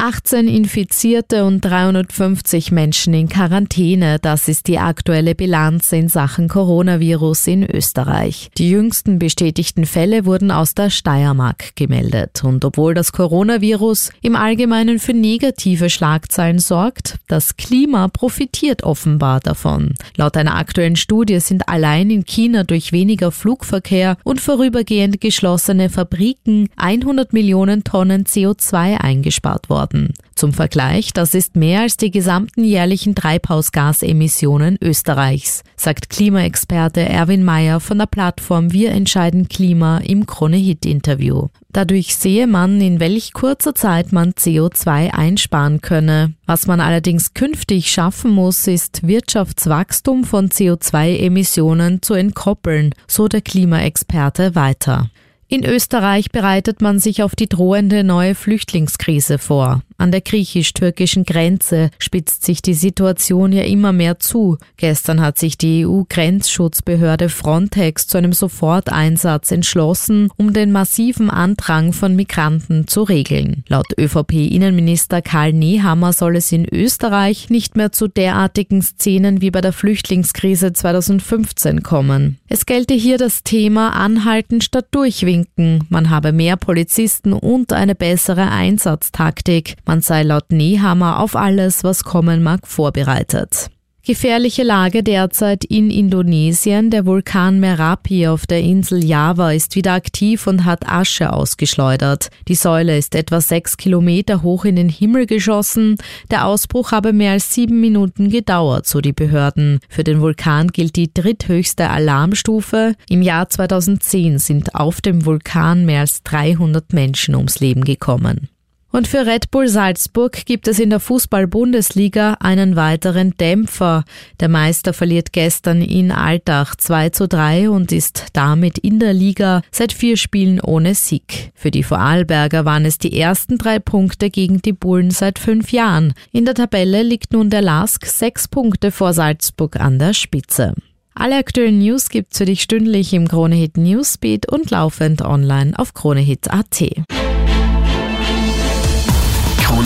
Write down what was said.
18 Infizierte und 350 Menschen in Quarantäne. Das ist die aktuelle Bilanz in Sachen Coronavirus in Österreich. Die jüngsten bestätigten Fälle wurden aus der Steiermark gemeldet. Und obwohl das Coronavirus im Allgemeinen für negative Schlagzeilen sorgt, das Klima profitiert offenbar davon. Laut einer aktuellen Studie sind allein in China durch weniger Flugverkehr und vorübergehend geschlossene Fabriken 100 Millionen Tonnen CO2 eingespart worden worden. Zum Vergleich, das ist mehr als die gesamten jährlichen Treibhausgasemissionen Österreichs, sagt Klimaexperte Erwin Mayer von der Plattform Wir entscheiden Klima im Krone-Hit-Interview. Dadurch sehe man, in welch kurzer Zeit man CO2 einsparen könne. Was man allerdings künftig schaffen muss, ist Wirtschaftswachstum von CO2-Emissionen zu entkoppeln, so der Klimaexperte weiter. In Österreich bereitet man sich auf die drohende neue Flüchtlingskrise vor. An der griechisch-türkischen Grenze spitzt sich die Situation ja immer mehr zu. Gestern hat sich die EU-Grenzschutzbehörde Frontex zu einem Soforteinsatz entschlossen, um den massiven Andrang von Migranten zu regeln. Laut ÖVP-Innenminister Karl Nehammer soll es in Österreich nicht mehr zu derartigen Szenen wie bei der Flüchtlingskrise 2015 kommen. Es gelte hier das Thema Anhalten statt Durchwinken. Man habe mehr Polizisten und eine bessere Einsatztaktik. Man sei laut Nehammer auf alles, was kommen mag, vorbereitet. Gefährliche Lage derzeit in Indonesien. Der Vulkan Merapi auf der Insel Java ist wieder aktiv und hat Asche ausgeschleudert. Die Säule ist etwa sechs Kilometer hoch in den Himmel geschossen. Der Ausbruch habe mehr als sieben Minuten gedauert, so die Behörden. Für den Vulkan gilt die dritthöchste Alarmstufe. Im Jahr 2010 sind auf dem Vulkan mehr als 300 Menschen ums Leben gekommen. Und für Red Bull Salzburg gibt es in der Fußball-Bundesliga einen weiteren Dämpfer. Der Meister verliert gestern in Altach 2 zu 3 und ist damit in der Liga seit vier Spielen ohne Sieg. Für die Vorarlberger waren es die ersten drei Punkte gegen die Bullen seit fünf Jahren. In der Tabelle liegt nun der Lask sechs Punkte vor Salzburg an der Spitze. Alle aktuellen News gibt's für dich stündlich im Kronehit Newsbeat und laufend online auf kronehit.at.